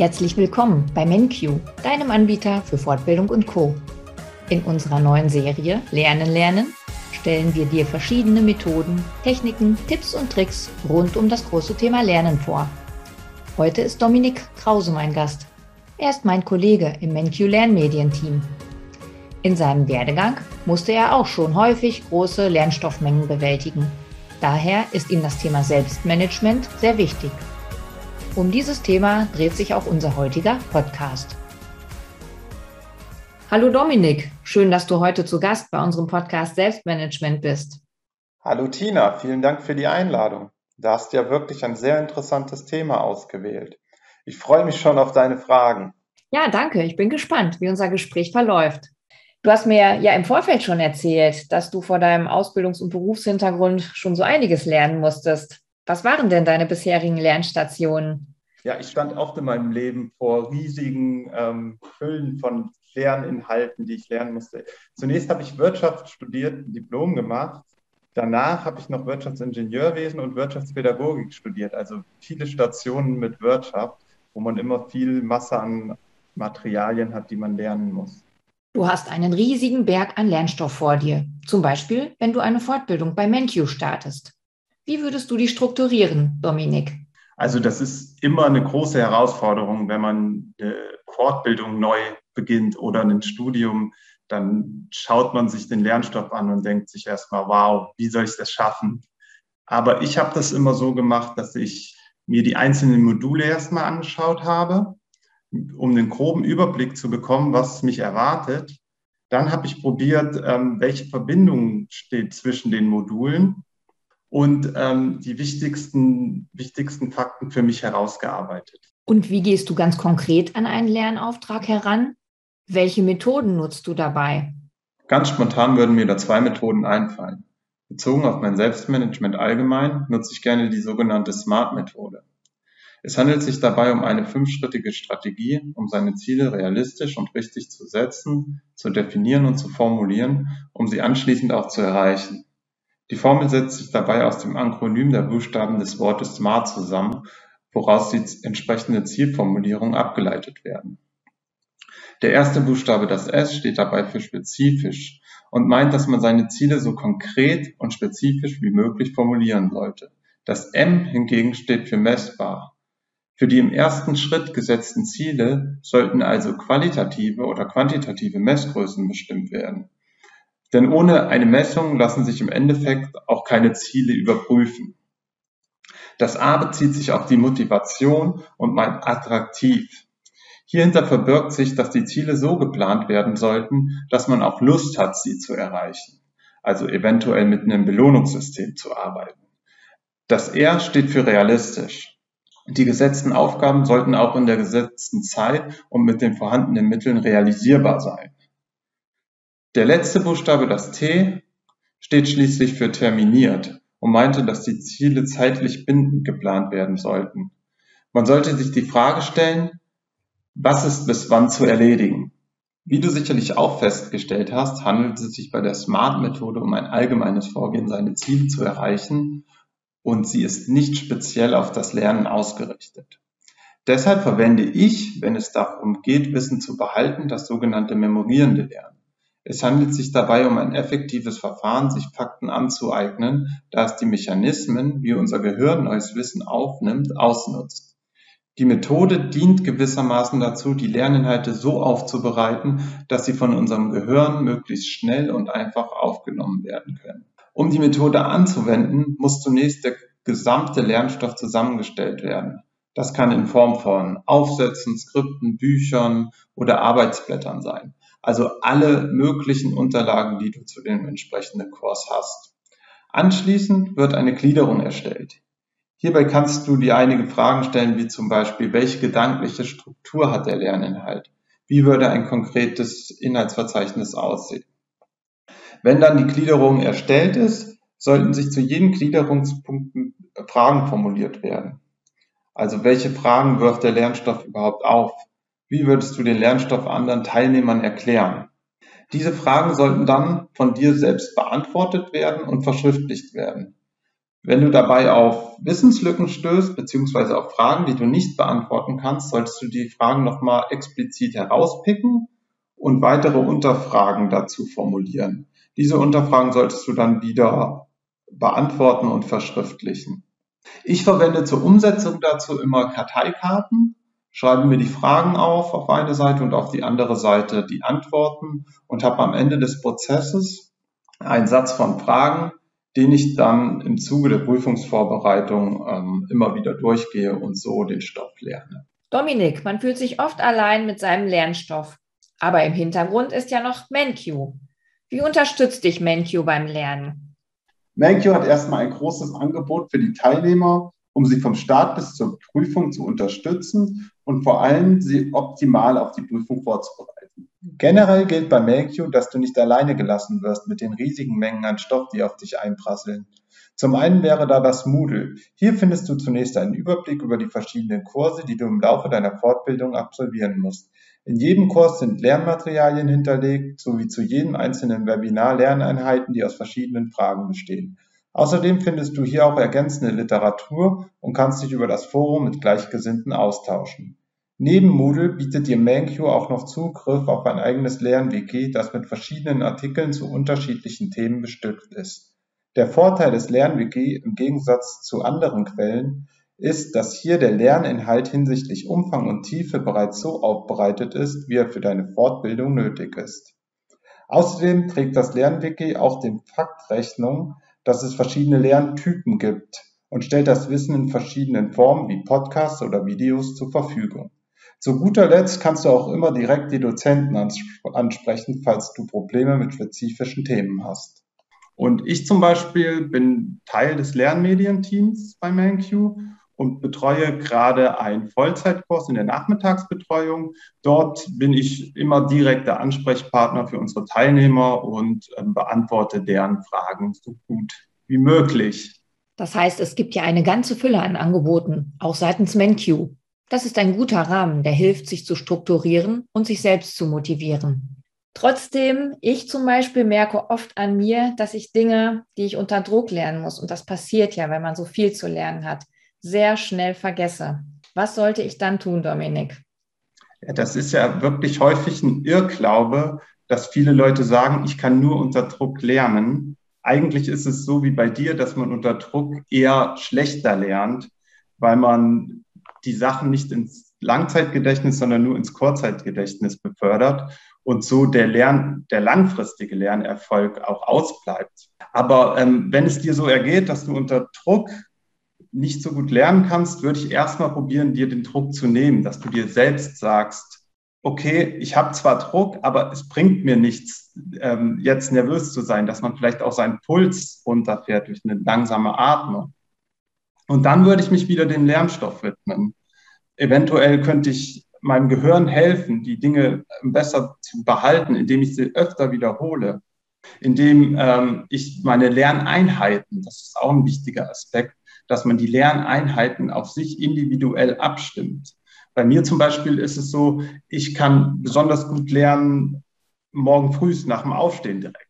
Herzlich willkommen bei MenQ, deinem Anbieter für Fortbildung und Co. In unserer neuen Serie Lernen lernen stellen wir dir verschiedene Methoden, Techniken, Tipps und Tricks rund um das große Thema Lernen vor. Heute ist Dominik Krause mein Gast. Er ist mein Kollege im MenQ Lernmedienteam. In seinem Werdegang musste er auch schon häufig große Lernstoffmengen bewältigen. Daher ist ihm das Thema Selbstmanagement sehr wichtig. Um dieses Thema dreht sich auch unser heutiger Podcast. Hallo Dominik, schön, dass du heute zu Gast bei unserem Podcast Selbstmanagement bist. Hallo Tina, vielen Dank für die Einladung. Da hast du ja wirklich ein sehr interessantes Thema ausgewählt. Ich freue mich schon auf deine Fragen. Ja, danke. Ich bin gespannt, wie unser Gespräch verläuft. Du hast mir ja im Vorfeld schon erzählt, dass du vor deinem Ausbildungs- und Berufshintergrund schon so einiges lernen musstest. Was waren denn deine bisherigen Lernstationen? Ja, ich stand oft in meinem Leben vor riesigen ähm, Füllen von Lerninhalten, die ich lernen musste. Zunächst habe ich Wirtschaft studiert, ein Diplom gemacht. Danach habe ich noch Wirtschaftsingenieurwesen und Wirtschaftspädagogik studiert, also viele Stationen mit Wirtschaft, wo man immer viel Masse an Materialien hat, die man lernen muss. Du hast einen riesigen Berg an Lernstoff vor dir, zum Beispiel, wenn du eine Fortbildung bei MenQ startest. Wie würdest du die strukturieren, Dominik? Also das ist immer eine große Herausforderung, wenn man eine Fortbildung neu beginnt oder ein Studium, dann schaut man sich den Lernstoff an und denkt sich erstmal, wow, wie soll ich das schaffen? Aber ich habe das immer so gemacht, dass ich mir die einzelnen Module erstmal angeschaut habe, um den groben Überblick zu bekommen, was mich erwartet. Dann habe ich probiert, ähm, welche Verbindung steht zwischen den Modulen und ähm, die wichtigsten, wichtigsten Fakten für mich herausgearbeitet. Und wie gehst du ganz konkret an einen Lernauftrag heran? Welche Methoden nutzt du dabei? Ganz spontan würden mir da zwei Methoden einfallen. Bezogen auf mein Selbstmanagement allgemein nutze ich gerne die sogenannte SMART-Methode. Es handelt sich dabei um eine fünfschrittige Strategie, um seine Ziele realistisch und richtig zu setzen, zu definieren und zu formulieren, um sie anschließend auch zu erreichen. Die Formel setzt sich dabei aus dem Akronym der Buchstaben des Wortes SMART zusammen, woraus die entsprechende Zielformulierung abgeleitet werden. Der erste Buchstabe, das S, steht dabei für spezifisch und meint, dass man seine Ziele so konkret und spezifisch wie möglich formulieren sollte. Das M hingegen steht für messbar. Für die im ersten Schritt gesetzten Ziele sollten also qualitative oder quantitative Messgrößen bestimmt werden. Denn ohne eine Messung lassen sich im Endeffekt auch keine Ziele überprüfen. Das A bezieht sich auf die Motivation und meint attraktiv. Hierhinter verbirgt sich, dass die Ziele so geplant werden sollten, dass man auch Lust hat, sie zu erreichen. Also eventuell mit einem Belohnungssystem zu arbeiten. Das R steht für realistisch. Die gesetzten Aufgaben sollten auch in der gesetzten Zeit und mit den vorhandenen Mitteln realisierbar sein. Der letzte Buchstabe, das T, steht schließlich für terminiert und meinte, dass die Ziele zeitlich bindend geplant werden sollten. Man sollte sich die Frage stellen, was ist bis wann zu erledigen? Wie du sicherlich auch festgestellt hast, handelt es sich bei der SMART-Methode um ein allgemeines Vorgehen, seine Ziele zu erreichen und sie ist nicht speziell auf das Lernen ausgerichtet. Deshalb verwende ich, wenn es darum geht, Wissen zu behalten, das sogenannte memorierende Lernen. Es handelt sich dabei um ein effektives Verfahren, sich Fakten anzueignen, da es die Mechanismen, wie unser Gehirn neues Wissen aufnimmt, ausnutzt. Die Methode dient gewissermaßen dazu, die Lerninhalte so aufzubereiten, dass sie von unserem Gehirn möglichst schnell und einfach aufgenommen werden können. Um die Methode anzuwenden, muss zunächst der gesamte Lernstoff zusammengestellt werden. Das kann in Form von Aufsätzen, Skripten, Büchern oder Arbeitsblättern sein also alle möglichen Unterlagen, die du zu dem entsprechenden Kurs hast. Anschließend wird eine Gliederung erstellt. Hierbei kannst du dir einige Fragen stellen, wie zum Beispiel, welche gedankliche Struktur hat der Lerninhalt? Wie würde ein konkretes Inhaltsverzeichnis aussehen? Wenn dann die Gliederung erstellt ist, sollten sich zu jedem Gliederungspunkt Fragen formuliert werden. Also welche Fragen wirft der Lernstoff überhaupt auf? Wie würdest du den Lernstoff anderen Teilnehmern erklären? Diese Fragen sollten dann von dir selbst beantwortet werden und verschriftlicht werden. Wenn du dabei auf Wissenslücken stößt, beziehungsweise auf Fragen, die du nicht beantworten kannst, solltest du die Fragen nochmal explizit herauspicken und weitere Unterfragen dazu formulieren. Diese Unterfragen solltest du dann wieder beantworten und verschriftlichen. Ich verwende zur Umsetzung dazu immer Karteikarten, schreibe mir die Fragen auf auf eine Seite und auf die andere Seite die Antworten und habe am Ende des Prozesses einen Satz von Fragen, den ich dann im Zuge der Prüfungsvorbereitung ähm, immer wieder durchgehe und so den Stoff lerne. Dominik, man fühlt sich oft allein mit seinem Lernstoff. Aber im Hintergrund ist ja noch MenQ. Wie unterstützt dich MenQ beim Lernen? MenQ hat erstmal ein großes Angebot für die Teilnehmer, um sie vom Start bis zur Prüfung zu unterstützen und vor allem sie optimal auf die Prüfung vorzubereiten. Generell gilt bei MailQ, dass du nicht alleine gelassen wirst mit den riesigen Mengen an Stoff, die auf dich einprasseln. Zum einen wäre da das Moodle. Hier findest du zunächst einen Überblick über die verschiedenen Kurse, die du im Laufe deiner Fortbildung absolvieren musst. In jedem Kurs sind Lernmaterialien hinterlegt, sowie zu jedem einzelnen Webinar Lerneinheiten, die aus verschiedenen Fragen bestehen. Außerdem findest du hier auch ergänzende Literatur und kannst dich über das Forum mit Gleichgesinnten austauschen. Neben Moodle bietet dir ManQ auch noch Zugriff auf ein eigenes Lernwiki, das mit verschiedenen Artikeln zu unterschiedlichen Themen bestückt ist. Der Vorteil des Lernwiki im Gegensatz zu anderen Quellen ist, dass hier der Lerninhalt hinsichtlich Umfang und Tiefe bereits so aufbereitet ist, wie er für deine Fortbildung nötig ist. Außerdem trägt das Lernwiki auch dem Fakt Rechnung, dass es verschiedene Lerntypen gibt und stellt das Wissen in verschiedenen Formen wie Podcasts oder Videos zur Verfügung. Zu guter Letzt kannst du auch immer direkt die Dozenten ansprechen, falls du Probleme mit spezifischen Themen hast. Und ich zum Beispiel bin Teil des Lernmedienteams bei ManQ und betreue gerade einen Vollzeitkurs in der Nachmittagsbetreuung. Dort bin ich immer direkter Ansprechpartner für unsere Teilnehmer und äh, beantworte deren Fragen so gut wie möglich. Das heißt, es gibt ja eine ganze Fülle an Angeboten, auch seitens MenQ. Das ist ein guter Rahmen, der hilft, sich zu strukturieren und sich selbst zu motivieren. Trotzdem, ich zum Beispiel merke oft an mir, dass ich Dinge, die ich unter Druck lernen muss, und das passiert ja, wenn man so viel zu lernen hat, sehr schnell vergesse. Was sollte ich dann tun, Dominik? Ja, das ist ja wirklich häufig ein Irrglaube, dass viele Leute sagen, ich kann nur unter Druck lernen. Eigentlich ist es so wie bei dir, dass man unter Druck eher schlechter lernt, weil man die Sachen nicht ins Langzeitgedächtnis, sondern nur ins Kurzzeitgedächtnis befördert und so der Lern, der langfristige Lernerfolg auch ausbleibt. Aber ähm, wenn es dir so ergeht, dass du unter Druck nicht so gut lernen kannst, würde ich erstmal probieren, dir den Druck zu nehmen, dass du dir selbst sagst, okay, ich habe zwar Druck, aber es bringt mir nichts, ähm, jetzt nervös zu sein, dass man vielleicht auch seinen Puls runterfährt durch eine langsame Atmung. Und dann würde ich mich wieder dem Lernstoff widmen. Eventuell könnte ich meinem Gehirn helfen, die Dinge besser zu behalten, indem ich sie öfter wiederhole, indem ähm, ich meine Lerneinheiten, das ist auch ein wichtiger Aspekt, dass man die Lerneinheiten auf sich individuell abstimmt. Bei mir zum Beispiel ist es so, ich kann besonders gut lernen morgen früh nach dem Aufstehen direkt.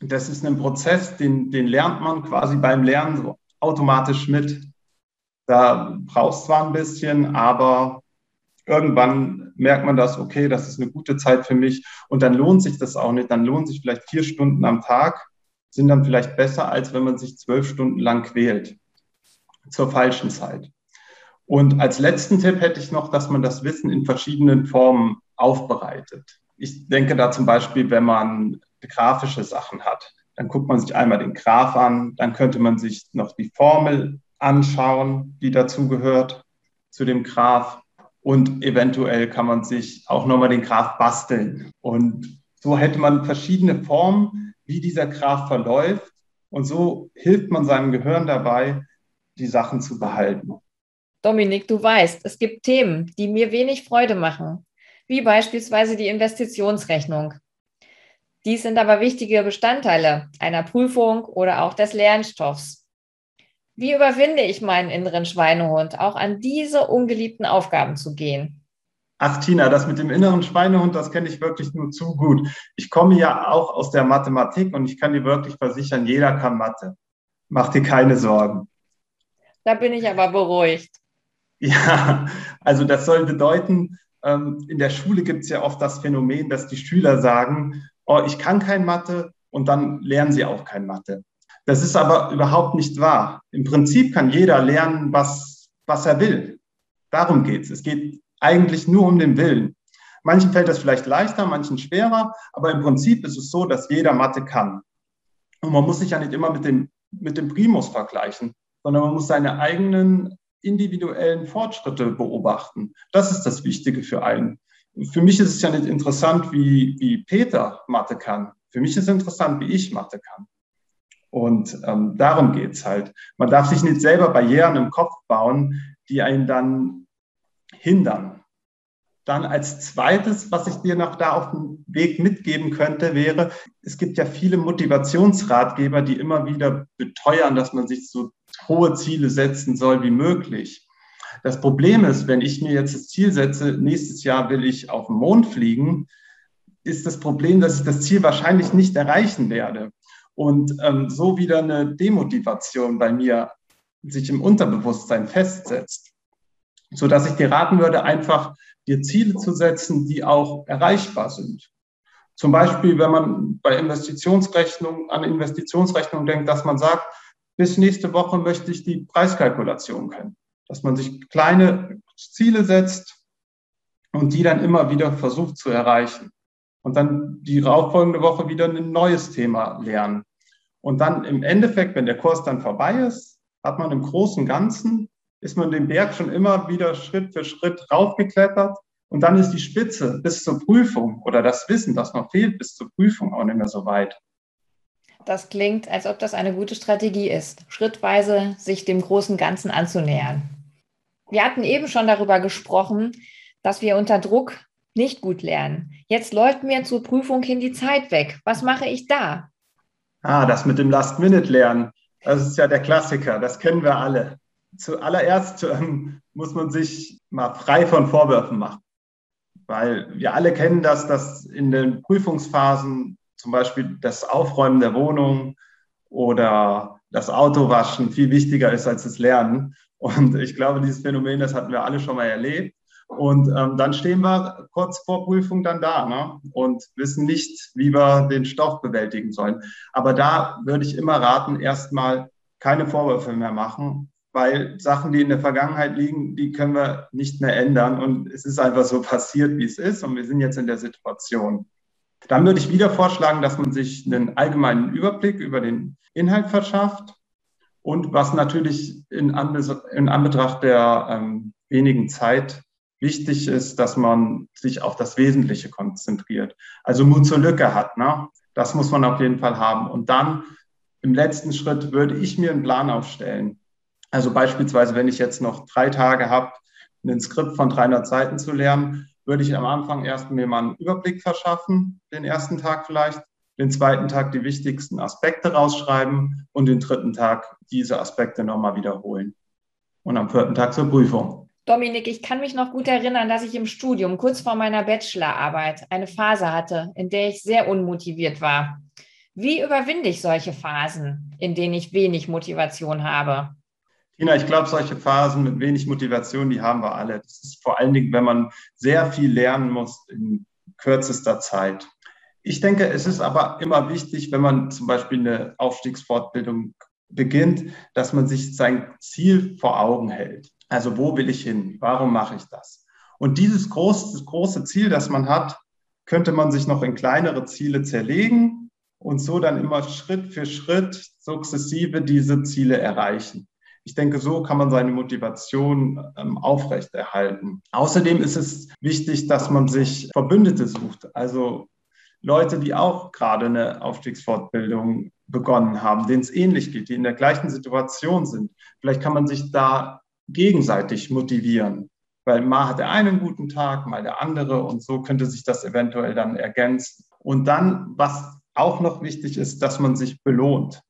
Das ist ein Prozess, den, den lernt man quasi beim Lernen so automatisch mit. Da brauchst zwar ein bisschen, aber irgendwann merkt man das, okay, das ist eine gute Zeit für mich und dann lohnt sich das auch nicht. Dann lohnt sich vielleicht vier Stunden am Tag sind dann vielleicht besser, als wenn man sich zwölf Stunden lang quält zur falschen Zeit. Und als letzten Tipp hätte ich noch, dass man das Wissen in verschiedenen Formen aufbereitet. Ich denke da zum Beispiel, wenn man grafische Sachen hat, dann guckt man sich einmal den Graph an, dann könnte man sich noch die Formel anschauen, die dazu gehört, zu dem Graph. Und eventuell kann man sich auch nochmal den Graph basteln. Und so hätte man verschiedene Formen, wie dieser Graph verläuft. Und so hilft man seinem Gehirn dabei, die Sachen zu behalten. Dominik, du weißt, es gibt Themen, die mir wenig Freude machen, wie beispielsweise die Investitionsrechnung. Dies sind aber wichtige Bestandteile einer Prüfung oder auch des Lernstoffs. Wie überwinde ich meinen inneren Schweinehund, auch an diese ungeliebten Aufgaben zu gehen? Ach Tina, das mit dem inneren Schweinehund, das kenne ich wirklich nur zu gut. Ich komme ja auch aus der Mathematik und ich kann dir wirklich versichern, jeder kann Mathe. Mach dir keine Sorgen. Da bin ich aber beruhigt. Ja, also das soll bedeuten, ähm, in der Schule gibt es ja oft das Phänomen, dass die Schüler sagen, oh, ich kann kein Mathe und dann lernen sie auch kein Mathe. Das ist aber überhaupt nicht wahr. Im Prinzip kann jeder lernen, was, was er will. Darum geht es. Es geht eigentlich nur um den Willen. Manchen fällt das vielleicht leichter, manchen schwerer, aber im Prinzip ist es so, dass jeder Mathe kann. Und man muss sich ja nicht immer mit dem, mit dem Primus vergleichen, sondern man muss seine eigenen individuellen Fortschritte beobachten. Das ist das Wichtige für einen. Für mich ist es ja nicht interessant, wie, wie Peter Mathe kann. Für mich ist es interessant, wie ich Mathe kann. Und ähm, darum geht's halt. Man darf sich nicht selber Barrieren im Kopf bauen, die einen dann hindern. Dann als zweites, was ich dir noch da auf dem Weg mitgeben könnte, wäre, es gibt ja viele Motivationsratgeber, die immer wieder beteuern, dass man sich so hohe Ziele setzen soll wie möglich. Das Problem ist, wenn ich mir jetzt das Ziel setze, nächstes Jahr will ich auf den Mond fliegen, ist das Problem, dass ich das Ziel wahrscheinlich nicht erreichen werde und ähm, so wieder eine Demotivation bei mir sich im Unterbewusstsein festsetzt. So dass ich dir raten würde, einfach dir Ziele zu setzen, die auch erreichbar sind. Zum Beispiel, wenn man bei Investitionsrechnung an Investitionsrechnung denkt, dass man sagt, bis nächste Woche möchte ich die Preiskalkulation kennen. Dass man sich kleine Ziele setzt und die dann immer wieder versucht zu erreichen. Und dann die darauffolgende Woche wieder ein neues Thema lernen. Und dann im Endeffekt, wenn der Kurs dann vorbei ist, hat man im Großen Ganzen, ist man den Berg schon immer wieder Schritt für Schritt raufgeklettert. Und dann ist die Spitze bis zur Prüfung oder das Wissen, das noch fehlt bis zur Prüfung, auch nicht mehr so weit. Das klingt, als ob das eine gute Strategie ist, schrittweise sich dem großen Ganzen anzunähern. Wir hatten eben schon darüber gesprochen, dass wir unter Druck nicht gut lernen. Jetzt läuft mir zur Prüfung hin die Zeit weg. Was mache ich da? Ah, das mit dem Last-Minute-Lernen, das ist ja der Klassiker, das kennen wir alle. Zuallererst ähm, muss man sich mal frei von Vorwürfen machen, weil wir alle kennen das, dass in den Prüfungsphasen zum Beispiel das Aufräumen der Wohnung oder das Autowaschen viel wichtiger ist als das Lernen. Und ich glaube, dieses Phänomen, das hatten wir alle schon mal erlebt. Und ähm, dann stehen wir kurz vor Prüfung dann da ne? und wissen nicht, wie wir den Stoff bewältigen sollen. Aber da würde ich immer raten, erstmal keine Vorwürfe mehr machen, weil Sachen, die in der Vergangenheit liegen, die können wir nicht mehr ändern. Und es ist einfach so passiert, wie es ist. Und wir sind jetzt in der Situation. Dann würde ich wieder vorschlagen, dass man sich einen allgemeinen Überblick über den Inhalt verschafft. Und was natürlich in, Anbetracht der ähm, wenigen Zeit wichtig ist, dass man sich auf das Wesentliche konzentriert. Also Mut zur Lücke hat. Ne? Das muss man auf jeden Fall haben. Und dann im letzten Schritt würde ich mir einen Plan aufstellen. Also beispielsweise, wenn ich jetzt noch drei Tage habe, ein Skript von 300 Seiten zu lernen, würde ich am Anfang erst mir mal einen Überblick verschaffen, den ersten Tag vielleicht, den zweiten Tag die wichtigsten Aspekte rausschreiben und den dritten Tag diese Aspekte nochmal wiederholen. Und am vierten Tag zur Prüfung. Dominik, ich kann mich noch gut erinnern, dass ich im Studium kurz vor meiner Bachelorarbeit eine Phase hatte, in der ich sehr unmotiviert war. Wie überwinde ich solche Phasen, in denen ich wenig Motivation habe? Tina, ich glaube, solche Phasen mit wenig Motivation, die haben wir alle. Das ist vor allen Dingen, wenn man sehr viel lernen muss in kürzester Zeit. Ich denke, es ist aber immer wichtig, wenn man zum Beispiel eine Aufstiegsfortbildung beginnt, dass man sich sein Ziel vor Augen hält. Also wo will ich hin? Warum mache ich das? Und dieses große, große Ziel, das man hat, könnte man sich noch in kleinere Ziele zerlegen und so dann immer Schritt für Schritt sukzessive diese Ziele erreichen. Ich denke, so kann man seine Motivation ähm, aufrechterhalten. Außerdem ist es wichtig, dass man sich Verbündete sucht, also Leute, die auch gerade eine Aufstiegsfortbildung begonnen haben, denen es ähnlich geht, die in der gleichen Situation sind. Vielleicht kann man sich da gegenseitig motivieren. Weil mal hat der eine einen guten Tag, mal der andere und so könnte sich das eventuell dann ergänzen. Und dann, was auch noch wichtig ist, dass man sich belohnt.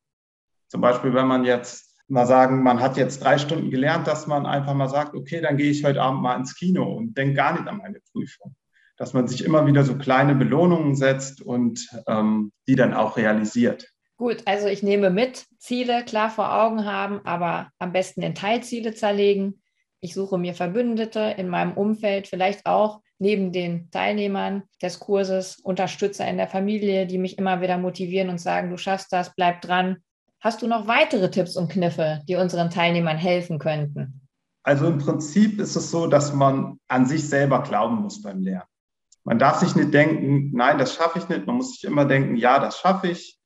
Zum Beispiel, wenn man jetzt mal sagen, man hat jetzt drei Stunden gelernt, dass man einfach mal sagt, okay, dann gehe ich heute Abend mal ins Kino und denke gar nicht an meine Prüfung. Dass man sich immer wieder so kleine Belohnungen setzt und ähm, die dann auch realisiert. Gut, also ich nehme mit, Ziele klar vor Augen haben, aber am besten in Teilziele zerlegen. Ich suche mir Verbündete in meinem Umfeld, vielleicht auch neben den Teilnehmern des Kurses, Unterstützer in der Familie, die mich immer wieder motivieren und sagen, du schaffst das, bleib dran. Hast du noch weitere Tipps und Kniffe, die unseren Teilnehmern helfen könnten? Also im Prinzip ist es so, dass man an sich selber glauben muss beim Lernen. Man darf sich nicht denken, nein, das schaffe ich nicht. Man muss sich immer denken, ja, das schaffe ich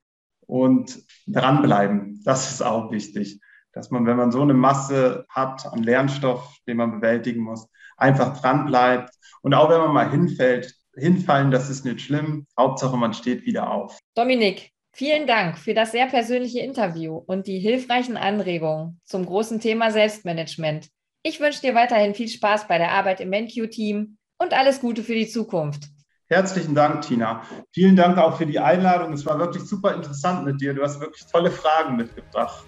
und dranbleiben. Das ist auch wichtig, dass man, wenn man so eine Masse hat an Lernstoff, den man bewältigen muss, einfach dranbleibt. Und auch wenn man mal hinfällt, hinfallen, das ist nicht schlimm. Hauptsache, man steht wieder auf. Dominik, vielen Dank für das sehr persönliche Interview und die hilfreichen Anregungen zum großen Thema Selbstmanagement. Ich wünsche dir weiterhin viel Spaß bei der Arbeit im MenQ-Team und alles Gute für die Zukunft. Herzlichen Dank, Tina. Vielen Dank auch für die Einladung. Es war wirklich super interessant mit dir. Du hast wirklich tolle Fragen mitgebracht.